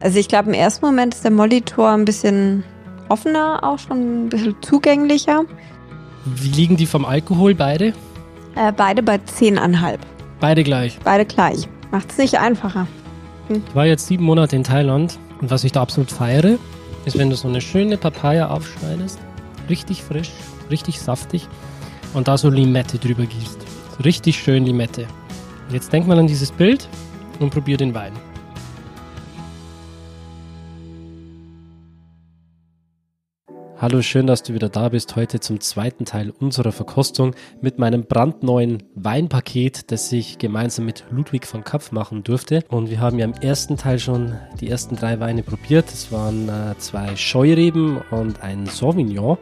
Also ich glaube, im ersten Moment ist der Molitor ein bisschen offener, auch schon ein bisschen zugänglicher. Wie liegen die vom Alkohol beide? Äh, beide bei 10,5. Beide gleich. Beide gleich. Macht es nicht einfacher. Hm. Ich war jetzt sieben Monate in Thailand und was ich da absolut feiere, ist, wenn du so eine schöne Papaya aufschneidest, richtig frisch, richtig saftig und da so Limette drüber gießt. Richtig schön Limette. Jetzt denk mal an dieses Bild und probier den Wein. Hallo, schön, dass du wieder da bist. Heute zum zweiten Teil unserer Verkostung mit meinem brandneuen Weinpaket, das ich gemeinsam mit Ludwig von Kapf machen durfte. Und wir haben ja im ersten Teil schon die ersten drei Weine probiert. Es waren äh, zwei Scheureben und ein Sauvignon.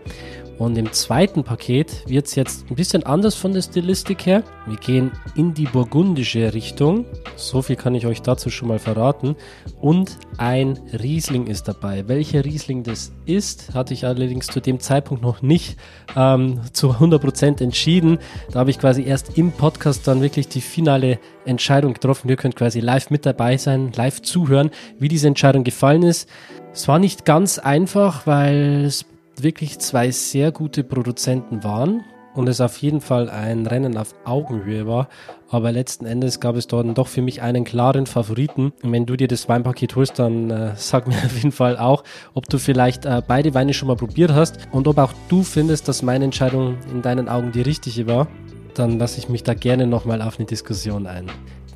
Und im zweiten Paket wird es jetzt ein bisschen anders von der Stilistik her. Wir gehen in die burgundische Richtung. So viel kann ich euch dazu schon mal verraten. Und ein Riesling ist dabei. Welcher Riesling das ist, hatte ich allerdings zu dem Zeitpunkt noch nicht ähm, zu 100% entschieden. Da habe ich quasi erst im Podcast dann wirklich die finale Entscheidung getroffen. Ihr könnt quasi live mit dabei sein, live zuhören, wie diese Entscheidung gefallen ist. Es war nicht ganz einfach, weil es wirklich zwei sehr gute Produzenten waren und es auf jeden Fall ein Rennen auf Augenhöhe war. Aber letzten Endes gab es dort doch für mich einen klaren Favoriten. Und wenn du dir das Weinpaket holst, dann äh, sag mir auf jeden Fall auch, ob du vielleicht äh, beide Weine schon mal probiert hast und ob auch du findest, dass meine Entscheidung in deinen Augen die richtige war. Dann lasse ich mich da gerne nochmal auf eine Diskussion ein.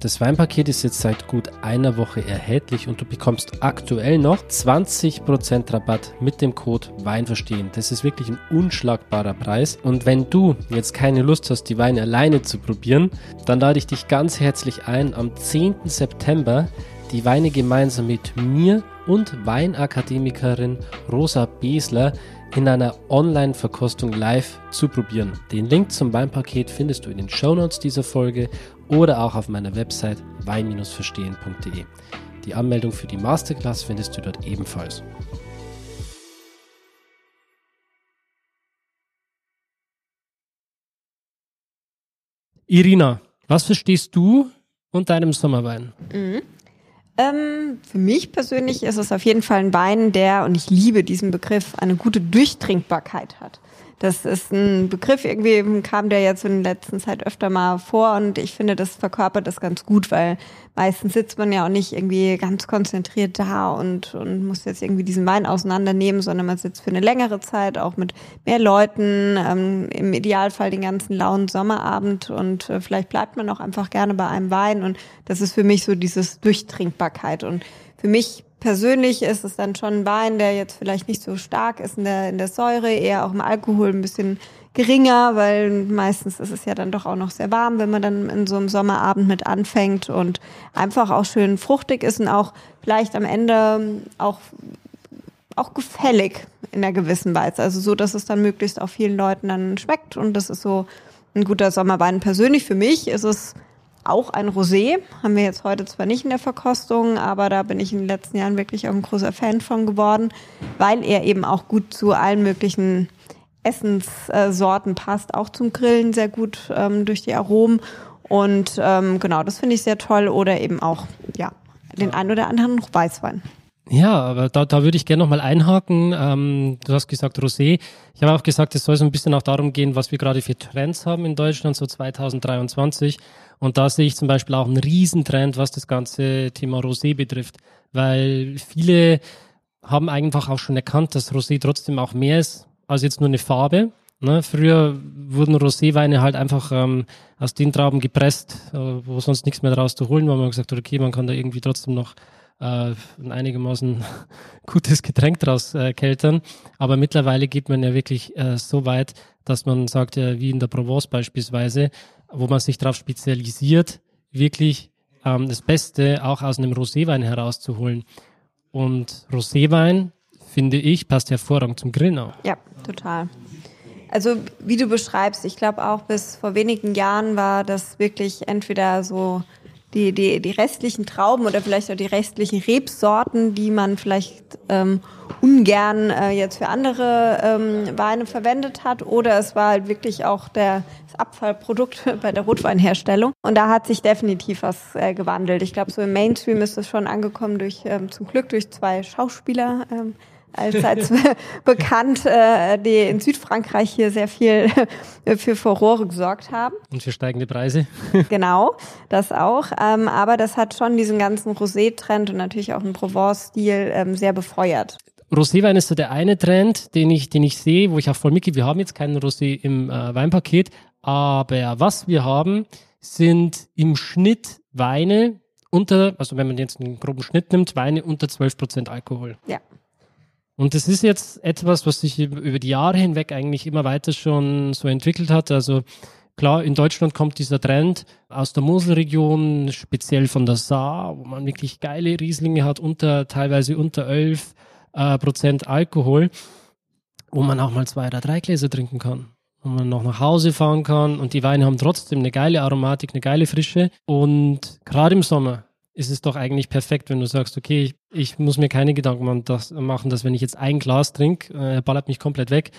Das Weinpaket ist jetzt seit gut einer Woche erhältlich und du bekommst aktuell noch 20% Rabatt mit dem Code Weinverstehen. Das ist wirklich ein unschlagbarer Preis. Und wenn du jetzt keine Lust hast, die Weine alleine zu probieren, dann lade ich dich ganz herzlich ein, am 10. September die Weine gemeinsam mit mir und Weinakademikerin Rosa Besler in einer Online-Verkostung live zu probieren. Den Link zum Weinpaket findest du in den Shownotes dieser Folge oder auch auf meiner Website wein-verstehen.de. Die Anmeldung für die Masterclass findest du dort ebenfalls. Irina, was verstehst du unter einem Sommerwein? Mhm. Ähm, für mich persönlich ist es auf jeden Fall ein Wein, der, und ich liebe diesen Begriff, eine gute Durchtrinkbarkeit hat. Das ist ein Begriff, irgendwie kam der jetzt in der letzten Zeit öfter mal vor und ich finde, das verkörpert das ganz gut, weil meistens sitzt man ja auch nicht irgendwie ganz konzentriert da und, und muss jetzt irgendwie diesen Wein auseinandernehmen, sondern man sitzt für eine längere Zeit auch mit mehr Leuten, ähm, im Idealfall den ganzen lauen Sommerabend und äh, vielleicht bleibt man auch einfach gerne bei einem Wein und das ist für mich so dieses Durchtrinkbarkeit und für mich persönlich ist es dann schon ein Wein, der jetzt vielleicht nicht so stark ist in der, in der Säure, eher auch im Alkohol ein bisschen geringer, weil meistens ist es ja dann doch auch noch sehr warm, wenn man dann in so einem Sommerabend mit anfängt und einfach auch schön fruchtig ist und auch vielleicht am Ende auch, auch gefällig in einer gewissen Weise. Also so, dass es dann möglichst auch vielen Leuten dann schmeckt und das ist so ein guter Sommerwein. Persönlich für mich ist es auch ein Rosé. Haben wir jetzt heute zwar nicht in der Verkostung, aber da bin ich in den letzten Jahren wirklich auch ein großer Fan von geworden, weil er eben auch gut zu allen möglichen Essenssorten passt, auch zum Grillen sehr gut ähm, durch die Aromen. Und ähm, genau, das finde ich sehr toll. Oder eben auch, ja, den einen oder anderen Weißwein. Ja, aber da, da würde ich gerne nochmal einhaken. Ähm, du hast gesagt Rosé. Ich habe auch gesagt, es soll so ein bisschen auch darum gehen, was wir gerade für Trends haben in Deutschland, so 2023. Und da sehe ich zum Beispiel auch einen Riesentrend, was das ganze Thema Rosé betrifft, weil viele haben einfach auch schon erkannt, dass Rosé trotzdem auch mehr ist als jetzt nur eine Farbe. Ne? Früher wurden Roséweine halt einfach ähm, aus den Trauben gepresst, äh, wo sonst nichts mehr daraus zu holen war. Man hat gesagt, okay, man kann da irgendwie trotzdem noch äh, ein einigermaßen gutes Getränk draus äh, keltern. Aber mittlerweile geht man ja wirklich äh, so weit, dass man sagt, ja, wie in der Provence beispielsweise, wo man sich darauf spezialisiert, wirklich ähm, das Beste auch aus einem Roséwein herauszuholen. Und Roséwein, finde ich, passt hervorragend zum Grillen auch. Ja, total. Also wie du beschreibst, ich glaube auch bis vor wenigen Jahren war das wirklich entweder so die, die, die restlichen Trauben oder vielleicht auch die restlichen Rebsorten, die man vielleicht ähm, ungern äh, jetzt für andere ähm, Weine verwendet hat. Oder es war halt wirklich auch der, das Abfallprodukt bei der Rotweinherstellung. Und da hat sich definitiv was äh, gewandelt. Ich glaube, so im Mainstream ist es schon angekommen durch ähm, zum Glück durch zwei Schauspieler. Ähm, allseits bekannt, äh, die in Südfrankreich hier sehr viel für Furore gesorgt haben. Und für steigende Preise. genau, das auch. Ähm, aber das hat schon diesen ganzen Rosé-Trend und natürlich auch einen Provence-Stil ähm, sehr befeuert. Roséwein ist so der eine Trend, den ich, den ich sehe, wo ich auch voll mitgehe. Wir haben jetzt keinen Rosé im äh, Weinpaket, aber was wir haben, sind im Schnitt Weine unter, also wenn man jetzt einen groben Schnitt nimmt, Weine unter 12% Alkohol. Ja. Und das ist jetzt etwas, was sich über die Jahre hinweg eigentlich immer weiter schon so entwickelt hat. Also klar, in Deutschland kommt dieser Trend aus der Moselregion, speziell von der Saar, wo man wirklich geile Rieslinge hat, unter teilweise unter 11 äh, Prozent Alkohol, wo man auch mal zwei oder drei Gläser trinken kann. Wo man noch nach Hause fahren kann und die Weine haben trotzdem eine geile Aromatik, eine geile Frische. Und gerade im Sommer ist es doch eigentlich perfekt, wenn du sagst, okay, ich, muss mir keine Gedanken machen, dass, machen, dass wenn ich jetzt ein Glas trinke, äh, ballert mich komplett weg,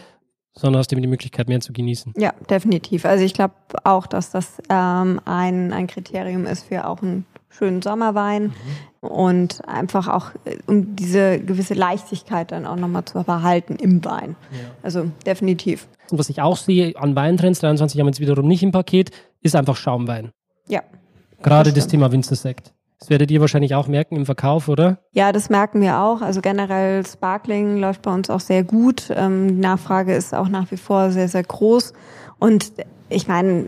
sondern hast eben die Möglichkeit, mehr zu genießen. Ja, definitiv. Also ich glaube auch, dass das ähm, ein, ein Kriterium ist für auch einen schönen Sommerwein mhm. und einfach auch, äh, um diese gewisse Leichtigkeit dann auch nochmal zu behalten im Wein. Ja. Also definitiv. Und was ich auch sehe an Weintrends, 23 haben wir jetzt wiederum nicht im Paket, ist einfach Schaumwein. Ja. Gerade das, das Thema Winzersekt. Das werdet ihr wahrscheinlich auch merken im Verkauf, oder? Ja, das merken wir auch. Also generell Sparkling läuft bei uns auch sehr gut. Ähm, die Nachfrage ist auch nach wie vor sehr, sehr groß. Und ich meine,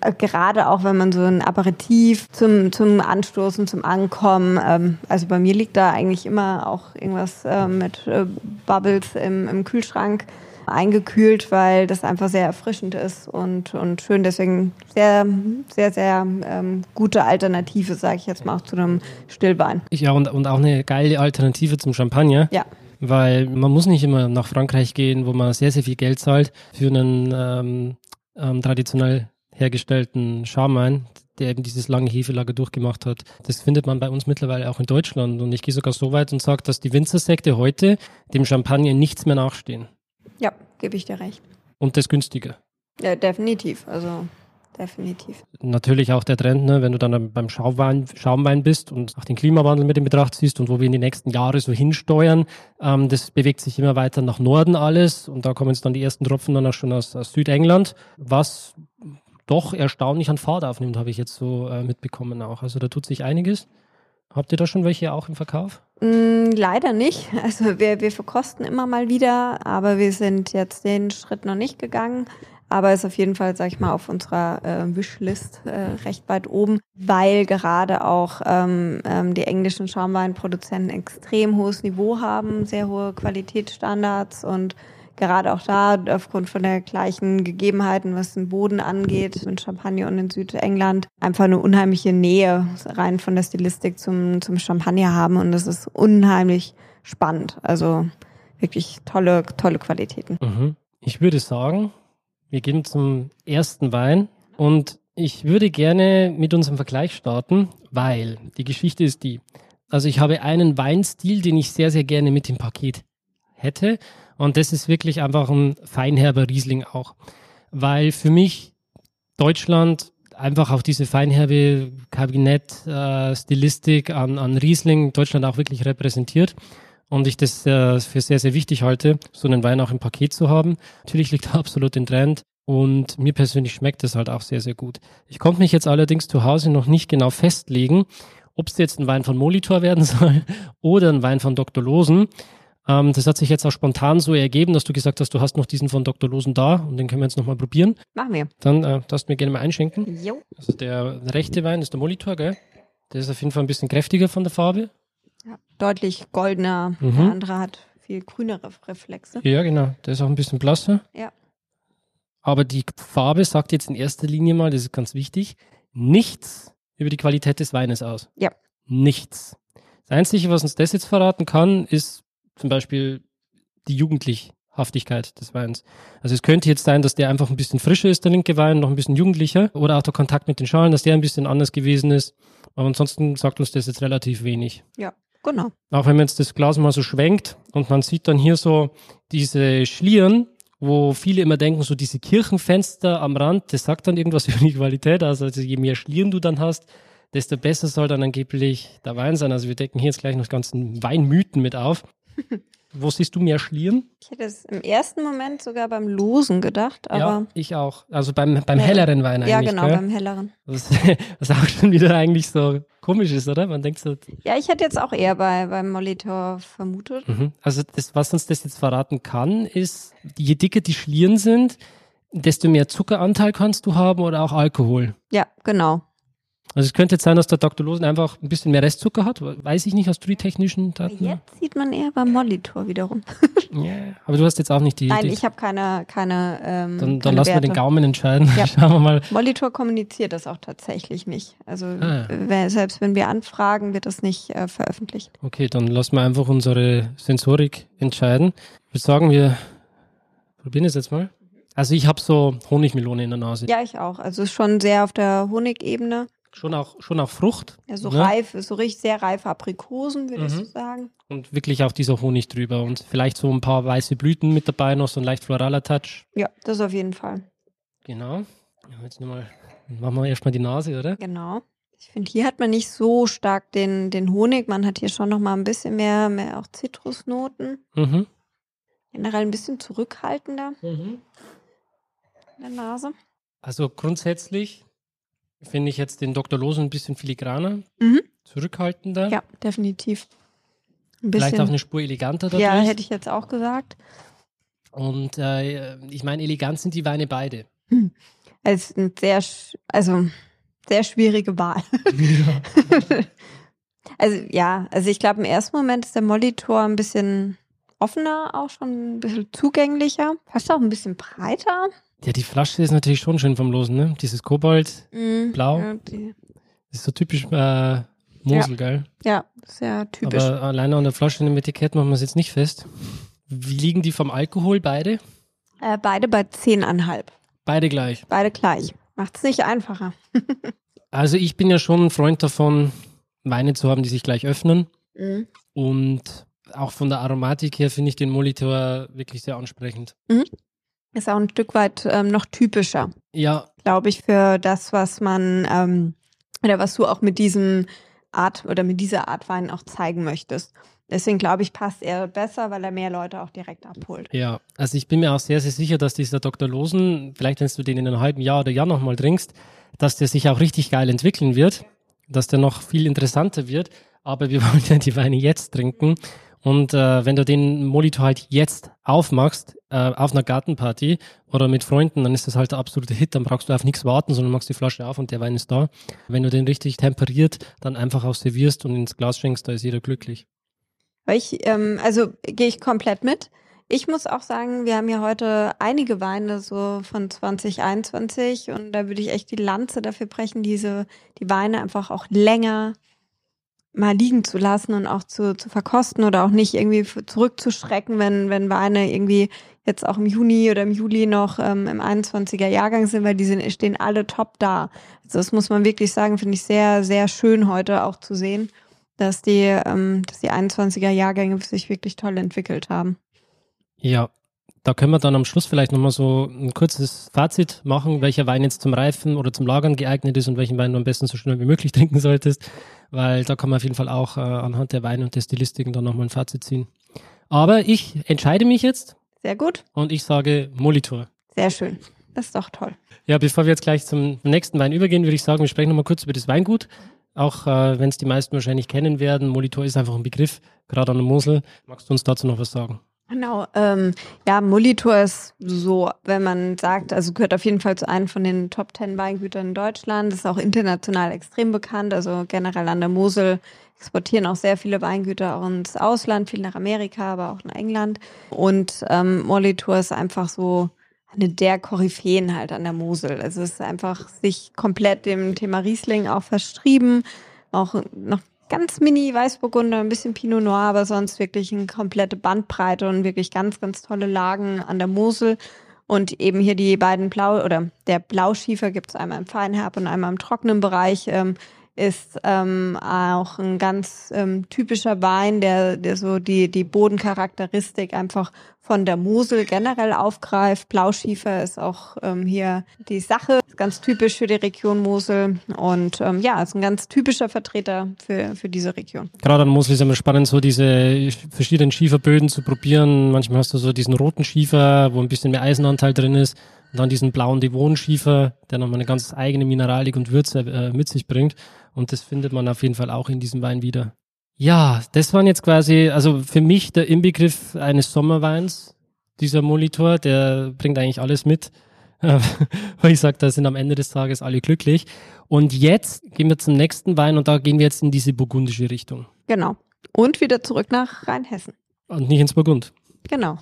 äh, gerade auch wenn man so ein Aperitif zum, zum Anstoßen, zum Ankommen, ähm, also bei mir liegt da eigentlich immer auch irgendwas äh, mit äh, Bubbles im, im Kühlschrank eingekühlt, weil das einfach sehr erfrischend ist und, und schön. Deswegen sehr, sehr, sehr ähm, gute Alternative, sage ich jetzt mal, auch zu einem Stillwein. Ja, und, und auch eine geile Alternative zum Champagner. Ja. Weil man muss nicht immer nach Frankreich gehen, wo man sehr, sehr viel Geld zahlt für einen ähm, ähm, traditionell hergestellten Schamwein, der eben dieses lange Hefelager durchgemacht hat. Das findet man bei uns mittlerweile auch in Deutschland. Und ich gehe sogar so weit und sage, dass die Winzersekte heute dem Champagner nichts mehr nachstehen. Ja, gebe ich dir recht. Und das günstiger. Ja, definitiv. Also definitiv. Natürlich auch der Trend, ne, wenn du dann beim Schaumwein, Schaumwein bist und auch den Klimawandel mit in Betracht ziehst und wo wir in die nächsten Jahre so hinsteuern, ähm, das bewegt sich immer weiter nach Norden alles und da kommen jetzt dann die ersten Tropfen dann auch schon aus, aus Südengland, was doch erstaunlich an Fahrt aufnimmt, habe ich jetzt so äh, mitbekommen auch. Also da tut sich einiges. Habt ihr da schon welche auch im Verkauf? Mm, leider nicht. Also wir, wir verkosten immer mal wieder, aber wir sind jetzt den Schritt noch nicht gegangen. Aber ist auf jeden Fall, sag ich mal, auf unserer äh, Wishlist äh, recht weit oben, weil gerade auch ähm, ähm, die englischen Schaumweinproduzenten extrem hohes Niveau haben, sehr hohe Qualitätsstandards und gerade auch da aufgrund von der gleichen Gegebenheiten, was den Boden angeht, mit Champagner und in Südengland, einfach eine unheimliche Nähe rein von der Stilistik zum, zum Champagner haben und das ist unheimlich spannend. Also wirklich tolle, tolle Qualitäten. Mhm. Ich würde sagen, wir gehen zum ersten Wein und ich würde gerne mit unserem Vergleich starten, weil die Geschichte ist die. Also ich habe einen Weinstil, den ich sehr, sehr gerne mit dem Paket hätte. Und das ist wirklich einfach ein feinherber Riesling auch. Weil für mich Deutschland einfach auch diese feinherbe Kabinett-Stilistik äh, an, an Riesling Deutschland auch wirklich repräsentiert. Und ich das äh, für sehr, sehr wichtig halte, so einen Wein auch im Paket zu haben. Natürlich liegt er absolut im Trend. Und mir persönlich schmeckt es halt auch sehr, sehr gut. Ich konnte mich jetzt allerdings zu Hause noch nicht genau festlegen, ob es jetzt ein Wein von Molitor werden soll oder ein Wein von Dr. Losen. Ähm, das hat sich jetzt auch spontan so ergeben, dass du gesagt hast, du hast noch diesen von Dr. Losen da und den können wir jetzt nochmal probieren. Machen wir. Dann äh, darfst du mir gerne mal einschenken. Jo. Also der rechte Wein ist der Molitor, gell? Der ist auf jeden Fall ein bisschen kräftiger von der Farbe. Ja, deutlich goldener. Mhm. Der andere hat viel grünere Reflexe. Ja, genau. Der ist auch ein bisschen blasser. Ja. Aber die Farbe sagt jetzt in erster Linie mal, das ist ganz wichtig, nichts über die Qualität des Weines aus. Ja. Nichts. Das Einzige, was uns das jetzt verraten kann, ist zum Beispiel die Jugendlichhaftigkeit des Weins. Also es könnte jetzt sein, dass der einfach ein bisschen frischer ist, der linke Wein, noch ein bisschen jugendlicher. Oder auch der Kontakt mit den Schalen, dass der ein bisschen anders gewesen ist. Aber ansonsten sagt uns das jetzt relativ wenig. Ja, genau. Auch wenn man jetzt das Glas mal so schwenkt und man sieht dann hier so diese Schlieren, wo viele immer denken, so diese Kirchenfenster am Rand, das sagt dann irgendwas über die Qualität aus. Also je mehr Schlieren du dann hast, desto besser soll dann angeblich der Wein sein. Also wir decken hier jetzt gleich noch ganzen Weinmythen mit auf. Wo siehst du mehr Schlieren? Ich hätte es im ersten Moment sogar beim Losen gedacht, aber. Ja, ich auch. Also beim, beim helleren Wein eigentlich. Ja, genau, gell? beim helleren. Was, was auch schon wieder eigentlich so komisch ist, oder? Man denkt so. Ja, ich hätte jetzt auch eher bei, beim Molitor vermutet. Mhm. Also das, was uns das jetzt verraten kann, ist, je dicker die Schlieren sind, desto mehr Zuckeranteil kannst du haben oder auch Alkohol. Ja, genau. Also es könnte jetzt sein, dass der Dr. Losen einfach ein bisschen mehr Restzucker hat. Weiß ich nicht, hast du die technischen Daten? Jetzt sieht man eher beim Molitor wiederum. Ja, aber du hast jetzt auch nicht die. Nein, die, ich habe keine, keine. Ähm, dann dann keine lassen wir Werte. den Gaumen entscheiden. Ja. Schauen wir mal. Molitor kommuniziert das auch tatsächlich nicht. Also Ah. selbst wenn wir anfragen, wird das nicht äh, veröffentlicht. Okay, dann lassen wir einfach unsere Sensorik entscheiden. Ich würde sagen, wir probieren es jetzt mal. Also ich habe so Honigmelone in der Nase. Ja, ich auch. Also ist schon sehr auf der Honigebene. Schon auch, schon auch Frucht. Ja, so ne? reif, so richtig sehr reife Aprikosen, würde ich Mhm. so sagen. Und wirklich auch dieser Honig drüber. Und vielleicht so ein paar weiße Blüten mit dabei, noch so ein leicht floraler Touch. Ja, das auf jeden Fall. Genau. Jetzt nochmal, machen wir erstmal die Nase, oder? Genau. Ich finde, hier hat man nicht so stark den, den Honig. Man hat hier schon noch mal ein bisschen mehr, mehr auch Zitrusnoten. Mhm. Generell ein bisschen zurückhaltender in der Nase. Also grundsätzlich finde ich jetzt den Dr. Losen ein bisschen filigraner, Mhm. zurückhaltender, Ja, definitiv. Vielleicht auch eine Spur eleganter dadurch. Ja, hätte ich jetzt auch gesagt. Und äh, ich meine, elegant sind die Weine beide. Es ist ein sehr, also sehr schwierige Wahl. also ja, also ich glaube im ersten Moment ist der Molitor ein bisschen offener, auch schon ein bisschen zugänglicher, fast auch ein bisschen breiter. Ja, die Flasche ist natürlich schon schön vom Losen, ne? Dieses Kobalt, Mhm. Blau. Ja, die, ist so typisch äh, Mosel, gell? ja sehr typisch. Aber alleine an der Flasche und dem Etikett machen wir es jetzt nicht fest. Wie liegen die vom Alkohol beide? Äh, beide bei 10,5. Beide gleich. Beide gleich. Macht's nicht einfacher. Also ich bin ja schon ein Freund davon, Weine zu haben, die sich gleich öffnen. Mhm. Und auch von der Aromatik her finde ich den Molitor wirklich sehr ansprechend. Ist auch ein Stück weit ähm, noch typischer, Ja, glaube ich, für das, was man ähm, oder was du auch mit diesem Art oder mit dieser Art Wein auch zeigen möchtest. Deswegen glaube ich, passt er besser, weil er mehr Leute auch direkt abholt. ja. Also ich bin mir auch sehr, sehr sicher, dass dieser Dr. Losen, vielleicht wenn du den in einem halben Jahr oder Jahr nochmal trinkst, dass der sich auch richtig geil entwickeln wird, dass der noch viel interessanter wird. Aber wir wollen ja die Weine jetzt trinken. Und äh, wenn du den Molitor halt jetzt aufmachst, äh, auf einer Gartenparty oder mit Freunden, dann ist das halt der absolute Hit. Dann brauchst du auf nichts warten, sondern machst die Flasche auf und der Wein ist da. Wenn du den richtig temperiert, dann einfach auch servierst und ins Glas schenkst, da ist jeder glücklich. Ich, ähm, also gehe ich komplett mit. Ich muss auch sagen, wir haben ja heute einige Weine so von 2021 und da würde ich echt die Lanze dafür brechen, diese, die Weine einfach auch länger mal liegen zu lassen und auch zu, zu verkosten oder auch nicht irgendwie zurückzuschrecken, wenn, wenn Weine irgendwie jetzt auch im Juni oder im Juli noch ähm, im 21er Jahrgang sind, weil die sind, stehen alle top da. Also das muss man wirklich sagen, finde ich sehr, sehr schön heute auch zu sehen dass die, ähm, dass die 21er Jahrgänge sich wirklich toll entwickelt haben. Ja, da können wir dann am Schluss vielleicht nochmal so ein kurzes Fazit machen, welcher Wein jetzt zum Reifen oder zum Lagern geeignet ist und welchen Wein du am besten so schnell wie möglich trinken solltest, weil da kann man auf jeden Fall auch äh, anhand der Weine und der Stilistiken dann nochmal ein Fazit ziehen. Aber ich entscheide mich jetzt Sehr gut, und ich sage Molitor. sehr schön. Das ist doch toll. Ja, bevor wir jetzt gleich zum nächsten Wein übergehen, würde ich sagen, wir sprechen nochmal kurz über das Weingut. Auch äh, wenn es die meisten wahrscheinlich kennen werden, Molitor ist einfach ein Begriff, gerade an der Mosel. Magst du uns dazu noch was sagen? Genau, ähm, ja, Molitor ist so, wenn man sagt, also gehört auf jeden Fall zu einem von den Top 10 Weingütern in Deutschland, ist auch international extrem bekannt, also generell an der Mosel exportieren auch sehr viele Weingüter auch ins Ausland, viel nach Amerika, aber auch nach England. Und ähm, Molitor ist einfach so eine der Koryphäen halt an der Mosel. Also es ist einfach sich komplett dem Thema Riesling auch verstrieben, auch noch ganz mini Weißburgunder, ein bisschen Pinot Noir, aber sonst wirklich eine komplette Bandbreite und wirklich ganz, ganz tolle Lagen an der Mosel. Und eben hier die beiden Blau- oder der Blauschiefer gibt es einmal im Feinherb und einmal im trockenen Bereich. Ähm, ist ähm, auch ein ganz ähm, typischer Wein, der, der so die, die Bodencharakteristik einfach von der Mosel generell aufgreift. Blauschiefer ist auch ähm, hier die Sache, ist ganz typisch für die Region Mosel und ähm, ja, ist ein ganz typischer Vertreter für, für diese Region. Gerade an Mosel ist immer spannend, so diese verschiedenen Schieferböden zu probieren. Manchmal hast du so diesen roten Schiefer, wo ein bisschen mehr Eisenanteil drin ist. Und dann diesen blauen Devonschiefer, der nochmal eine ganz eigene Mineralik und Würze äh, mit sich bringt. Und das findet man auf jeden Fall auch in diesem Wein wieder. Ja, das waren jetzt quasi, also für mich der Inbegriff eines Sommerweins, dieser Molitor, der bringt eigentlich alles mit. Weil ich sage, da sind am Ende des Tages alle glücklich. Und jetzt gehen wir zum nächsten Wein und da gehen wir jetzt in diese burgundische Richtung. Genau. Und wieder zurück nach Rheinhessen. Und nicht ins Burgund. Genau.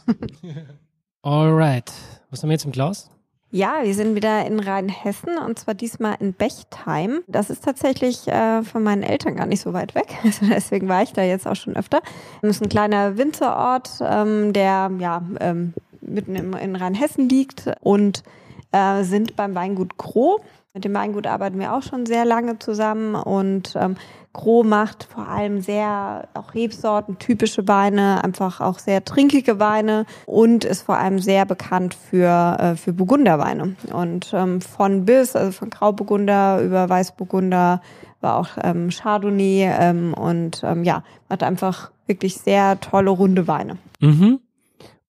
Alright. Was haben wir jetzt im Glas? Ja, wir sind wieder in Rheinhessen und zwar diesmal in Bechtheim. Das ist tatsächlich äh, von meinen Eltern gar nicht so weit weg. Also deswegen war ich da jetzt auch schon öfter. Das ist ein kleiner Winzerort, ähm, der ja ähm, mitten im, in Rheinhessen liegt und äh, sind beim Weingut Kroh. Mit dem Weingut arbeiten wir auch schon sehr lange zusammen und ähm, Gros macht vor allem sehr auch Rebsorten, typische Weine, einfach auch sehr trinkige Weine und ist vor allem sehr bekannt für, äh, für Burgunderweine. Und ähm, von bis, also von Grauburgunder über Weißburgunder, war auch ähm, Chardonnay ähm, und ähm, ja, macht einfach wirklich sehr tolle runde Weine. Mhm.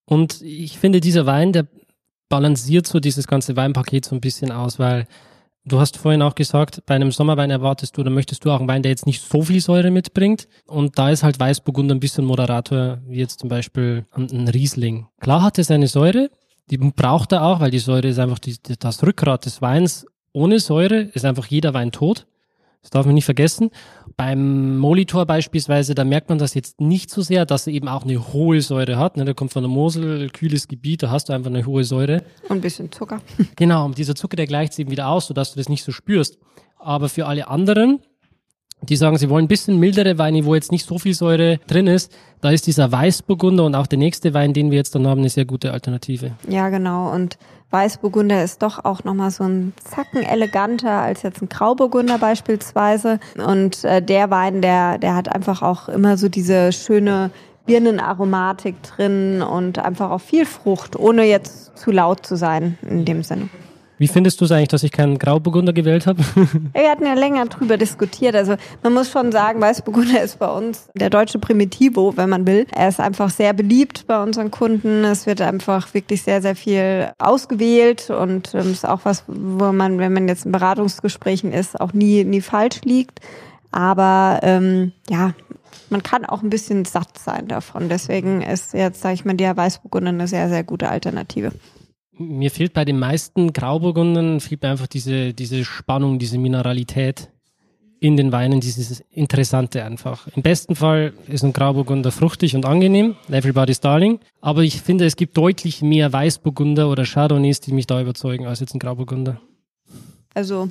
Und ich finde, dieser Wein, der balanciert so dieses ganze Weinpaket so ein bisschen aus, weil Du hast vorhin auch gesagt, bei einem Sommerwein erwartest du oder möchtest du auch einen Wein, der jetzt nicht so viel Säure mitbringt. Und da ist halt Weißburgunder ein bisschen moderator, wie jetzt zum Beispiel ein Riesling. Klar hat er seine Säure, die braucht er auch, weil die Säure ist einfach die, das Rückgrat des Weins. Ohne Säure ist einfach jeder Wein tot. Das darf man nicht vergessen. Beim Molitor beispielsweise, da merkt man das jetzt nicht so sehr, dass er eben auch eine hohe Säure hat. Ne? Der kommt von der Mosel, kühles Gebiet, da hast du einfach eine hohe Säure. Und ein bisschen Zucker. Genau, und dieser Zucker, der gleicht sich eben wieder aus, sodass du das nicht so spürst. Aber für alle anderen, die sagen, sie wollen ein bisschen mildere Weine, wo jetzt nicht so viel Säure drin ist, da ist dieser Weißburgunder und auch der nächste Wein, den wir jetzt dann haben, eine sehr gute Alternative. Ja, genau. Und Weißburgunder ist doch auch nochmal so ein Zacken eleganter als jetzt ein Grauburgunder beispielsweise. Und äh, der Wein, der, der hat einfach auch immer so diese schöne Birnenaromatik drin und einfach auch viel Frucht, ohne jetzt zu laut zu sein in dem Sinne. Wie findest du es eigentlich, dass ich keinen Grauburgunder gewählt habe? Wir hatten ja länger drüber diskutiert. Also man muss schon sagen, Weißburgunder ist bei uns der deutsche Primitivo, wenn man will. Er ist einfach sehr beliebt bei unseren Kunden. Es wird einfach wirklich sehr, sehr viel ausgewählt und ähm, ist auch was, wo man, wenn man jetzt in Beratungsgesprächen ist, auch nie, nie falsch liegt. Aber ähm, ja, man kann auch ein bisschen satt sein davon. Deswegen ist jetzt, sage ich mal, der Weißburgunder eine sehr, sehr gute Alternative mir fehlt bei den meisten Grauburgundern fehlt mir einfach diese, diese Spannung, diese Mineralität in den Weinen, dieses Interessante einfach. Im besten Fall ist ein Grauburgunder fruchtig und angenehm, everybody's darling. Aber ich finde, es gibt deutlich mehr Weißburgunder oder Chardonnays, die mich da überzeugen, als jetzt ein Grauburgunder. Also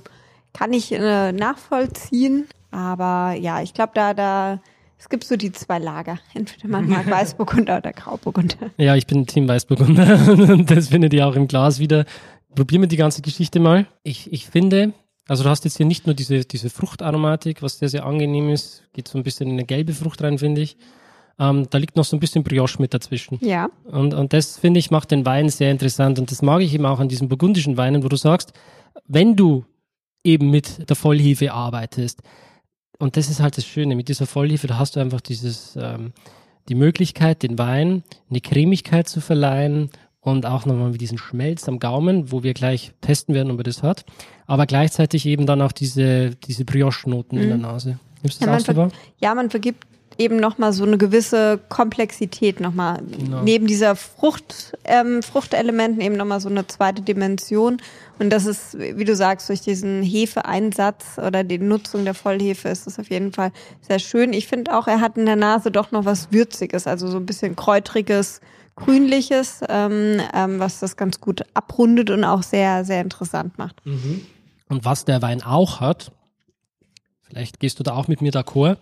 kann ich äh, nachvollziehen, aber ja, ich glaube, da, da es gibt so die zwei Lager. Entweder man mag Weißburgunder oder Grauburgunder. Ja, ich bin Team Weißburgunder und das findet ihr auch im Glas wieder. Probieren wir die ganze Geschichte mal. Ich, ich finde, also du hast jetzt hier nicht nur diese, diese Fruchtaromatik, was sehr, sehr angenehm ist. Geht so ein bisschen in eine gelbe Frucht rein, finde ich. Ähm, da liegt noch so ein bisschen Brioche mit dazwischen. Ja. Und, und das, finde ich, macht den Wein sehr interessant. Und das mag ich eben auch an diesen burgundischen Weinen, wo du sagst, wenn du eben mit der Vollhefe arbeitest, und das ist halt das Schöne, mit dieser Vollhefe, da hast du einfach dieses, ähm, die Möglichkeit, den Wein eine Cremigkeit zu verleihen und auch nochmal mit diesem Schmelz am Gaumen, wo wir gleich testen werden, ob er das hat. Aber gleichzeitig eben dann auch diese, diese Brioche-Noten mhm. in der mhm. Nase. Nimmst du das ja, man ja, man vergibt eben nochmal so eine gewisse Komplexität nochmal. Genau. Neben dieser Frucht, ähm, Fruchtelementen eben nochmal so eine zweite Dimension. Und das ist, wie du sagst, durch diesen Hefeeinsatz oder die Nutzung der Vollhefe ist das auf jeden Fall sehr schön. Ich finde auch, er hat in der Nase doch noch was Würziges, also so ein bisschen kräutriges, grünliches, ähm, ähm, was das ganz gut abrundet und auch sehr, sehr interessant macht. Mhm. Und was der Wein auch hat, vielleicht gehst du da auch mit mir d'accord,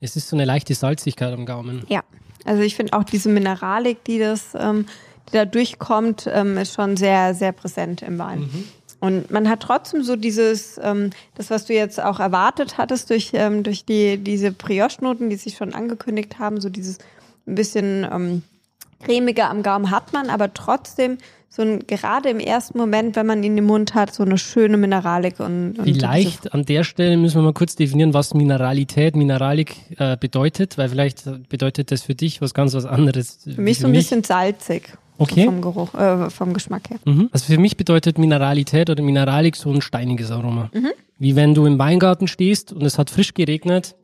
es ist so eine leichte Salzigkeit am Gaumen. Ja, also ich finde auch diese Mineralik, die das, ähm, die da durchkommt, ähm, ist schon sehr, sehr präsent im Wein. Mhm. Und man hat trotzdem so dieses, ähm, das, was du jetzt auch erwartet hattest durch, ähm, durch die, diese Brioche-Noten, die sich schon angekündigt haben, so dieses ein bisschen ähm, cremiger am Gaumen hat man, aber trotzdem so ein, gerade im ersten Moment, wenn man ihn im Mund hat, so eine schöne Mineralik und, und vielleicht an der Stelle müssen wir mal kurz definieren, was Mineralität, Mineralik äh, bedeutet, weil vielleicht bedeutet das für dich was ganz was anderes. Für mich so ein mich. bisschen salzig. Okay. Vom Geruch, äh, vom Geschmack her. Mhm. Also für mich bedeutet Mineralität oder Mineralik so ein steiniges Aroma. Mhm. Wie wenn du im Weingarten stehst und es hat frisch geregnet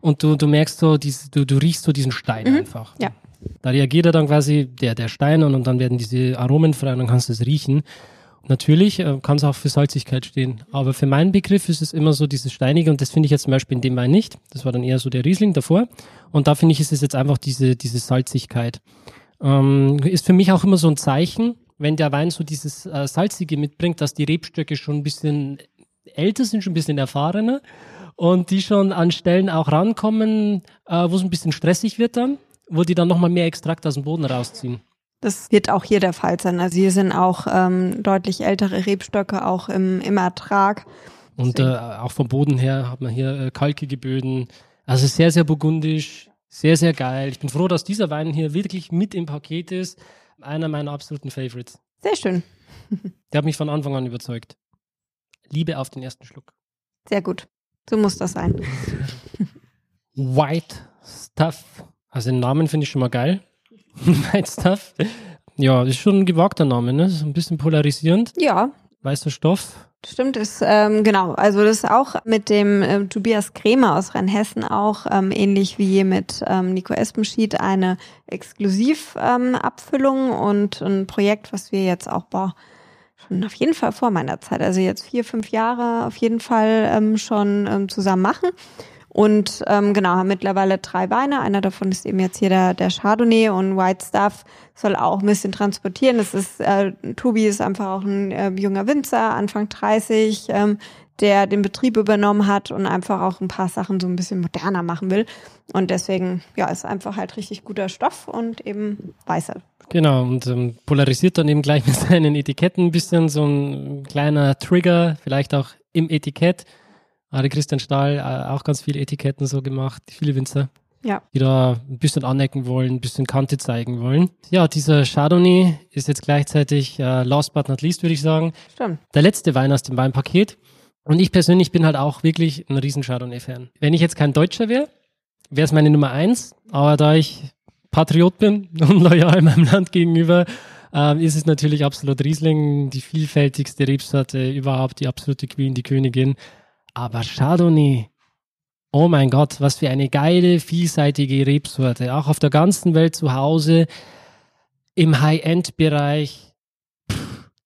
und du, du merkst so, diese, du, du riechst so diesen Stein mhm. einfach. Ja. Da reagiert er dann quasi der, der Stein und dann werden diese Aromen frei und dann kannst du es riechen. natürlich äh, kann es auch für Salzigkeit stehen. Aber für meinen Begriff ist es immer so dieses Steinige und das finde ich jetzt zum Beispiel in dem Wein nicht. Das war dann eher so der Riesling davor. Und da finde ich, ist es jetzt einfach diese, diese Salzigkeit. Ähm, ist für mich auch immer so ein Zeichen, wenn der Wein so dieses äh, Salzige mitbringt, dass die Rebstöcke schon ein bisschen älter sind, schon ein bisschen erfahrener und die schon an Stellen auch rankommen, äh, wo es ein bisschen stressig wird dann wo die dann nochmal mehr Extrakt aus dem Boden rausziehen. Das wird auch hier der Fall sein. Also hier sind auch ähm, deutlich ältere Rebstöcke auch im, im Ertrag. Und äh, auch vom Boden her hat man hier äh, kalkige Böden. Also sehr, sehr burgundisch, sehr, sehr geil. Ich bin froh, dass dieser Wein hier wirklich mit im Paket ist. Einer meiner absoluten Favorites. Sehr schön. Der hat mich von Anfang an überzeugt. Liebe auf den ersten Schluck. Sehr gut. So muss das sein. White Stuff also den Namen finde ich schon mal geil. White Stuff. Ja, ist schon ein gewagter Name, ne? Ist ein bisschen polarisierend. Ja. Weißer Stoff. Stimmt, ist ähm, genau. Also das ist auch mit dem äh, Tobias Kremer aus Rheinhessen auch ähm, ähnlich wie mit ähm, Nico Espenschied eine Exklusivabfüllung ähm, und ein Projekt, was wir jetzt auch boah, schon auf jeden Fall vor meiner Zeit, also jetzt vier, fünf Jahre auf jeden Fall ähm, schon ähm, zusammen machen. Und ähm, genau, haben mittlerweile drei Weine. Einer davon ist eben jetzt hier der, der Chardonnay und White Stuff soll auch ein bisschen transportieren. Das ist, äh, Tobi ist einfach auch ein äh, junger Winzer, Anfang 30, ähm, der den Betrieb übernommen hat und einfach auch ein paar Sachen so ein bisschen moderner machen will. Und deswegen, ja, ist einfach halt richtig guter Stoff und eben weißer. Genau, und ähm, polarisiert dann eben gleich mit seinen Etiketten ein bisschen, so ein kleiner Trigger, vielleicht auch im Etikett Ari Christian Stahl, äh, auch ganz viele Etiketten so gemacht, viele Winzer. Ja. Die da ein bisschen anecken wollen, ein bisschen Kante zeigen wollen. Ja, dieser Chardonnay ist jetzt gleichzeitig äh, last but not least, würde ich sagen. Stimmt. Der letzte Wein aus dem Weinpaket. Und ich persönlich bin halt auch wirklich ein riesen Chardonnay-Fan. Wenn ich jetzt kein Deutscher wäre, wäre es meine Nummer eins. Aber da ich Patriot bin und loyal meinem Land gegenüber, ähm, ist es natürlich absolut Riesling, die vielfältigste Rebsorte überhaupt, die absolute Queen, die Königin. Aber Chardonnay, oh mein Gott, was für eine geile, vielseitige Rebsorte. Auch auf der ganzen Welt zu Hause, im High-End-Bereich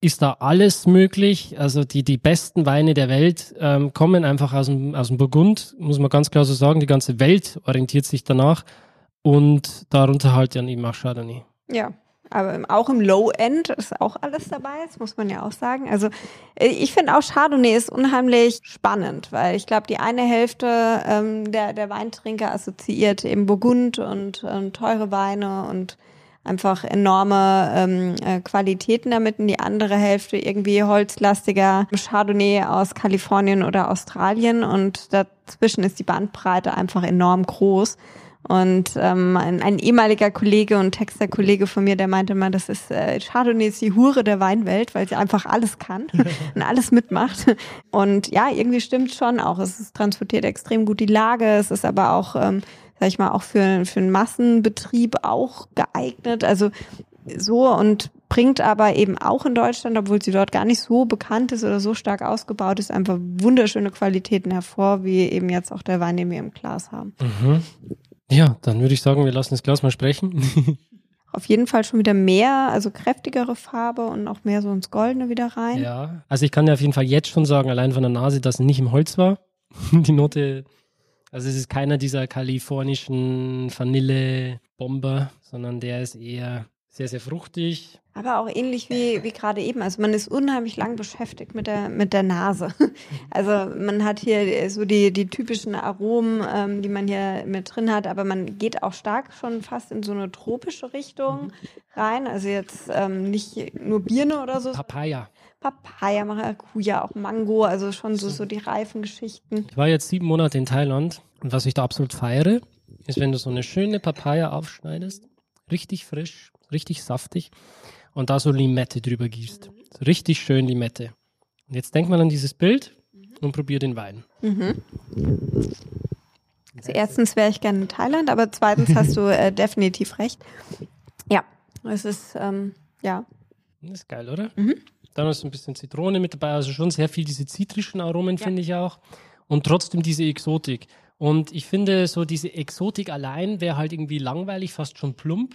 ist da alles möglich. Also die, die besten Weine der Welt ähm, kommen einfach aus dem, aus dem Burgund, muss man ganz klar so sagen. Die ganze Welt orientiert sich danach. Und darunter halt dann eben auch Chardonnay. Ja, aber auch im Low-End ist auch alles dabei, das muss man ja auch sagen. Also äh, ich finde auch Chardonnay ist unheimlich spannend, weil ich glaube, die eine Hälfte ähm, der, der Weintrinker assoziiert eben Burgund und ähm, teure Weine und einfach enorme ähm, äh, Qualitäten damit und die andere Hälfte irgendwie holzlastiger Chardonnay aus Kalifornien oder Australien und dazwischen ist die Bandbreite einfach enorm groß. Und ähm, ein, ein ehemaliger Kollege und Texterkollege von mir, der meinte mal, das ist äh, Chardonnay ist die Hure der Weinwelt, weil sie einfach alles kann und alles mitmacht. Und ja, irgendwie stimmt schon auch. Es ist, transportiert extrem gut die Lage. Es ist aber auch, ähm, sag ich mal, auch für, für einen Massenbetrieb auch geeignet. Also so und bringt aber eben auch in Deutschland, obwohl sie dort gar nicht so bekannt ist oder so stark ausgebaut ist, einfach wunderschöne Qualitäten hervor, wie eben jetzt auch der Wein, den wir im Glas haben. Mhm. Ja, dann würde ich sagen, wir lassen das Glas mal sprechen. Auf jeden Fall schon wieder mehr, also kräftigere Farbe und auch mehr so ins Goldene wieder rein. Ja, also ich kann ja auf jeden Fall jetzt schon sagen, allein von der Nase, dass es nicht im Holz war. Die Note, also es ist keiner dieser kalifornischen Vanille-Bomber, sondern der ist eher Sehr, sehr fruchtig. Aber auch ähnlich wie, wie gerade eben. Also man ist unheimlich lang beschäftigt mit der, mit der Nase. Also man hat hier so die, die typischen Aromen, ähm, die man hier mit drin hat, aber man geht auch stark schon fast in so eine tropische Richtung rein. Also jetzt ähm, nicht nur Birne oder so. Papaya. Papaya, Maracuja, auch Mango, also schon so, so die reifen Geschichten. Ich war jetzt sieben Monate in Thailand und was ich da absolut feiere, ist, wenn du so eine schöne Papaya aufschneidest, richtig frisch, richtig saftig und da so Limette drüber gießt. Richtig schön Limette. Und jetzt denk mal an dieses Bild und probier den Wein. Also erstens wäre ich gerne in Thailand, aber zweitens hast du äh, definitiv recht. Ja, es ist, ähm, ja, Das ist geil, oder? Mhm. Dann ist ein bisschen Zitrone mit dabei, also schon sehr viel diese zitrischen Aromen, finde ich auch. Und trotzdem diese Exotik. Und ich finde, so diese Exotik allein wäre halt irgendwie langweilig, fast schon plump.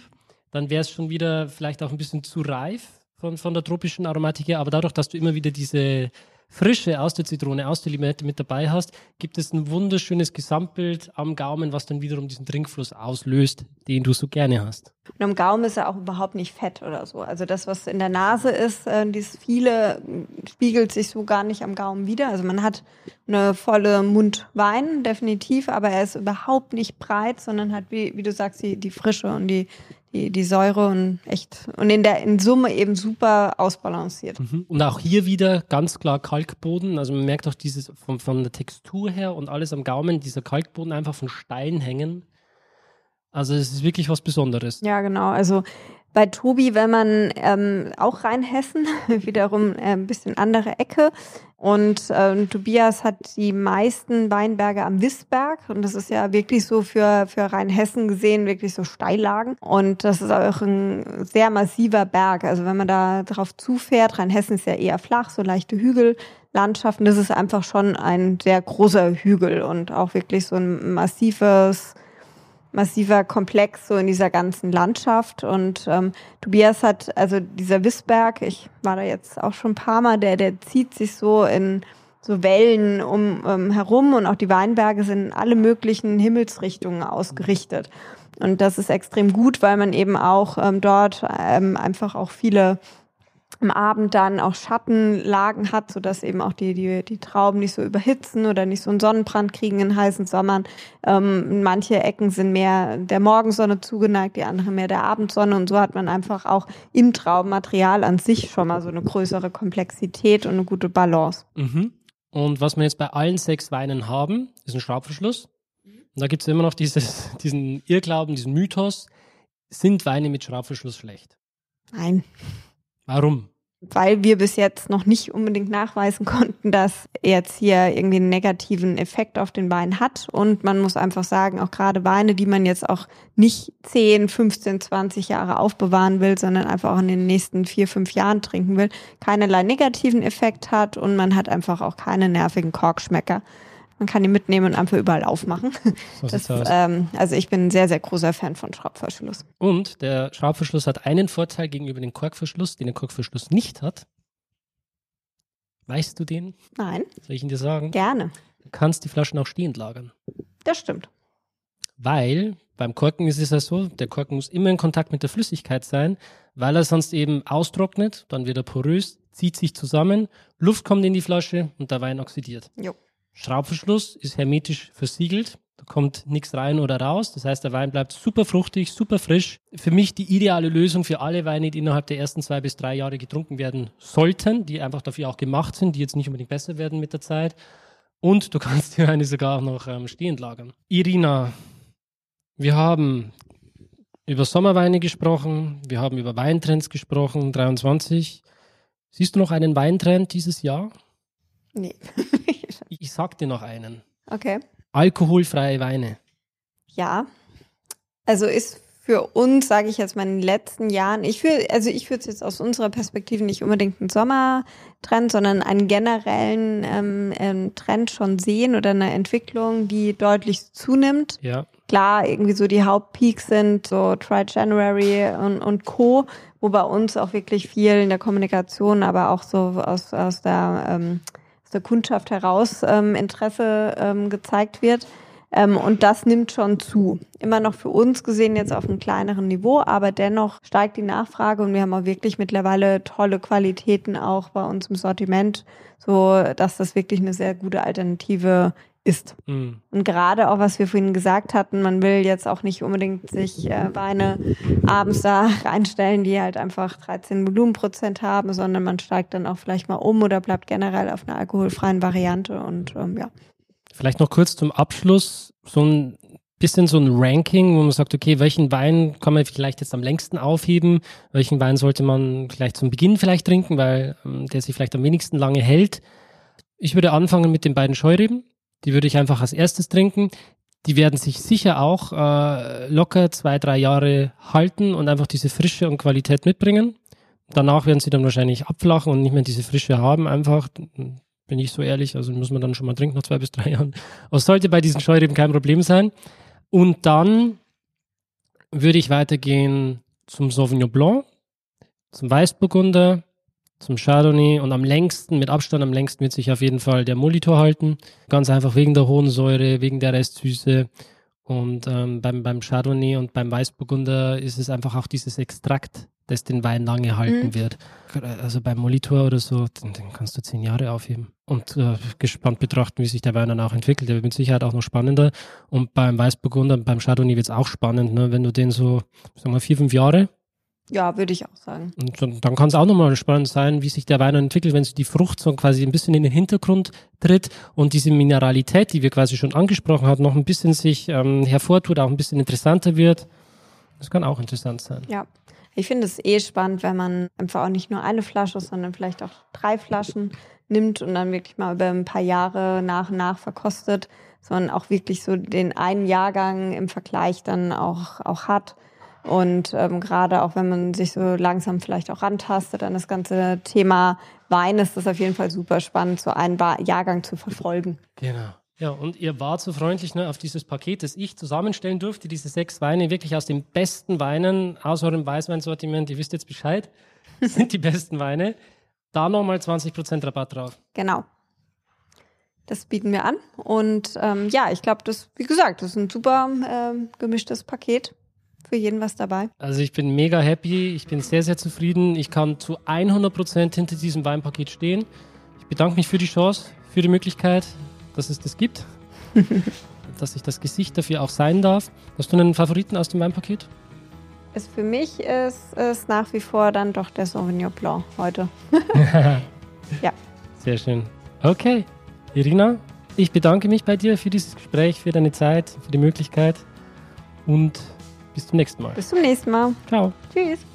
Dann wäre es schon wieder vielleicht auch ein bisschen zu reif von, von der tropischen Aromatik her. Aber dadurch, dass du immer wieder diese Frische aus der Zitrone, aus der Limette mit dabei hast, gibt es ein wunderschönes Gesamtbild am Gaumen, was dann wiederum diesen Trinkfluss auslöst, den du so gerne hast. Und am Gaumen ist er auch überhaupt nicht fett oder so. Also das, was in der Nase ist, äh, dieses viele spiegelt sich so gar nicht am Gaumen wieder. Also man hat eine volle Mundwein, definitiv, aber er ist überhaupt nicht breit, sondern hat, wie, wie du sagst, die, die Frische und die, die, die Säure und echt, und in der, in Summe eben super ausbalanciert. Mhm. Und auch hier wieder ganz klar Kalkboden. Also man merkt auch dieses von, von der Textur her und alles am Gaumen, dieser Kalkboden einfach von Stein hängen. Also es ist wirklich was Besonderes. Ja, genau. Also bei Tobi, wenn man ähm, auch Rheinhessen, wiederum äh, ein bisschen andere Ecke. Und ähm, Tobias hat die meisten Weinberge am Wissberg. Und das ist ja wirklich so für, für Rheinhessen gesehen, wirklich so Steillagen. Und das ist auch ein sehr massiver Berg. Also wenn man da drauf zufährt, Rheinhessen ist ja eher flach, so leichte Hügellandschaften. Das ist einfach schon ein sehr großer Hügel und auch wirklich so ein massives massiver Komplex so in dieser ganzen Landschaft. Und ähm, Tobias hat, also dieser Wissberg, ich war da jetzt auch schon ein paar Mal, der, der zieht sich so in so Wellen um ähm, herum und auch die Weinberge sind in alle möglichen Himmelsrichtungen ausgerichtet. Und das ist extrem gut, weil man eben auch ähm, dort ähm, einfach auch viele am Abend dann auch Schattenlagen hat, sodass eben auch die, die, die Trauben nicht so überhitzen oder nicht so einen Sonnenbrand kriegen in heißen Sommern. Ähm, manche Ecken sind mehr der Morgensonne zugeneigt, die andere mehr der Abendsonne und so hat man einfach auch im Traubenmaterial an sich schon mal so eine größere Komplexität und eine gute Balance. Mhm. Und was wir jetzt bei allen sechs Weinen haben, ist ein Schraubverschluss. Und da gibt es immer noch dieses, diesen Irrglauben, diesen Mythos, sind Weine mit Schraubverschluss schlecht? Nein. Warum? weil wir bis jetzt noch nicht unbedingt nachweisen konnten, dass er jetzt hier irgendwie einen negativen Effekt auf den Wein hat. Und man muss einfach sagen, auch gerade Weine, die man jetzt auch nicht 10, 15, 20 Jahre aufbewahren will, sondern einfach auch in den nächsten vier, fünf Jahren trinken will, keinerlei negativen Effekt hat und man hat einfach auch keine nervigen Korkschmecker. Man kann die mitnehmen und einfach überall aufmachen. So Das, ähm, also ich bin ein sehr, sehr großer Fan von Schraubverschluss. Und der Schraubverschluss hat einen Vorteil gegenüber dem Korkverschluss, den der Korkverschluss nicht hat. Weißt du den? Nein, Soll ich ihn dir sagen? gerne. Du kannst die Flaschen auch stehend lagern. Das stimmt. Weil beim Korken ist es ja so, der Korken muss immer in Kontakt mit der Flüssigkeit sein, weil er sonst eben austrocknet, dann wird er porös, zieht sich zusammen, Luft kommt in die Flasche und der Wein oxidiert. Jo. Schraubverschluss ist hermetisch versiegelt, da kommt nichts rein oder raus, das heißt der Wein bleibt super fruchtig, super frisch. Für mich die ideale Lösung für alle Weine, die innerhalb der ersten zwei bis drei Jahre getrunken werden sollten, die einfach dafür auch gemacht sind, die jetzt nicht unbedingt besser werden mit der Zeit. Und du kannst die Weine sogar auch noch ähm, stehend lagern. Irina, wir haben über Sommerweine gesprochen, wir haben über Weintrends gesprochen, 23. Siehst du noch einen Weintrend dieses Jahr? Nee. Ich, sag dir noch einen. okay. Alkoholfreie Weine. Ja. Also ist für uns, sage ich jetzt mal, in den letzten Jahren, ich will, also ich würde es jetzt aus unserer Perspektive nicht unbedingt einen Sommertrend, sondern einen generellen ähm, ähm, Trend schon sehen oder eine Entwicklung, die deutlich zunimmt. Ja. Klar, irgendwie so die Hauptpeaks sind so Try January und, und Co., wo bei uns auch wirklich viel in der Kommunikation, aber auch so aus, aus der ähm, der Kundschaft heraus ähm, Interesse ähm, gezeigt wird. Ähm, und das nimmt schon zu. Immer noch für uns gesehen jetzt auf einem kleineren Niveau, aber dennoch steigt die Nachfrage und wir haben auch wirklich mittlerweile tolle Qualitäten auch bei uns im Sortiment, so dass das wirklich eine sehr gute Alternative ist. Mhm. Und gerade auch, was wir vorhin gesagt hatten, man will jetzt auch nicht unbedingt sich äh, Weine abends da reinstellen, die halt einfach 13 Volumenprozent haben, sondern man steigt dann auch vielleicht mal um oder bleibt generell auf einer alkoholfreien Variante und ähm, ja. Vielleicht noch kurz zum Abschluss so ein bisschen so ein Ranking, wo man sagt, okay, welchen Wein kann man vielleicht jetzt am längsten aufheben, welchen Wein sollte man vielleicht zum Beginn vielleicht trinken, weil ähm, der sich vielleicht am wenigsten lange hält. Ich würde anfangen mit den beiden Scheureben. Die würde ich einfach als erstes trinken. Die werden sich sicher auch äh, locker zwei, drei Jahre halten und einfach diese Frische und Qualität mitbringen. Danach werden sie dann wahrscheinlich abflachen und nicht mehr diese Frische haben. Einfach, bin ich so ehrlich, also muss man dann schon mal trinken nach zwei bis drei Jahren. Aber sollte bei diesen Scheureben kein Problem sein. Und dann würde ich weitergehen zum Sauvignon Blanc, zum Weißburgunder, zum Chardonnay und am längsten, mit Abstand am längsten wird sich auf jeden Fall der Molitor halten. Ganz einfach wegen der hohen Säure, wegen der Restsüße. Und ähm, beim, beim Chardonnay und beim Weißburgunder ist es einfach auch dieses Extrakt, das den Wein lange halten mhm. wird. Also beim Molitor oder so, den, den kannst du zehn Jahre aufheben. Und äh, gespannt betrachten, wie sich der Wein dann auch entwickelt. Der wird mit Sicherheit auch noch spannender. Und beim Weißburgunder, beim Chardonnay wird es auch spannend, ne? wenn du den so, sagen wir, vier, fünf Jahre ja, würde ich auch sagen. Und dann, dann kann es auch nochmal spannend sein, wie sich der Wein entwickelt, wenn sich die Frucht so quasi ein bisschen in den Hintergrund tritt und diese Mineralität, die wir quasi schon angesprochen haben, noch ein bisschen sich ähm, hervortut, auch ein bisschen interessanter wird. Das kann auch interessant sein. Ja. Ich finde es eh spannend, wenn man einfach auch nicht nur eine Flasche, sondern vielleicht auch drei Flaschen nimmt und dann wirklich mal über ein paar Jahre nach und nach verkostet, sondern auch wirklich so den einen Jahrgang im Vergleich dann auch, auch hat und ähm, gerade auch wenn man sich so langsam vielleicht auch rantastet an das ganze Thema Wein, ist das auf jeden Fall super spannend, so einen Jahrgang zu verfolgen. Genau. Ja, und ihr wart so freundlich ne, auf dieses Paket, das ich zusammenstellen durfte, diese sechs Weine, wirklich aus den besten Weinen aus eurem Weißweinsortiment. Ihr wisst jetzt Bescheid, das sind die besten Weine. Da nochmal 20% Rabatt drauf. Genau. Das bieten wir an. Und ähm, ja, ich glaube, das, wie gesagt, das ist ein super ähm, gemischtes Paket für jeden was dabei? Also ich bin mega happy, ich bin sehr, sehr zufrieden. Ich kann zu 100 Prozent hinter diesem Weinpaket stehen. Ich bedanke mich für die Chance, für die Möglichkeit, dass es das gibt, dass ich das Gesicht dafür auch sein darf. Hast du einen Favoriten aus dem Weinpaket? Es für mich ist es nach wie vor dann doch der Sauvignon Blanc heute. ja. Sehr schön. Okay, Irina, ich bedanke mich bei dir für dieses Gespräch, für deine Zeit, für die Möglichkeit und bis zum nächsten Mal. Bis zum nächsten Mal. Ciao. Tschüss.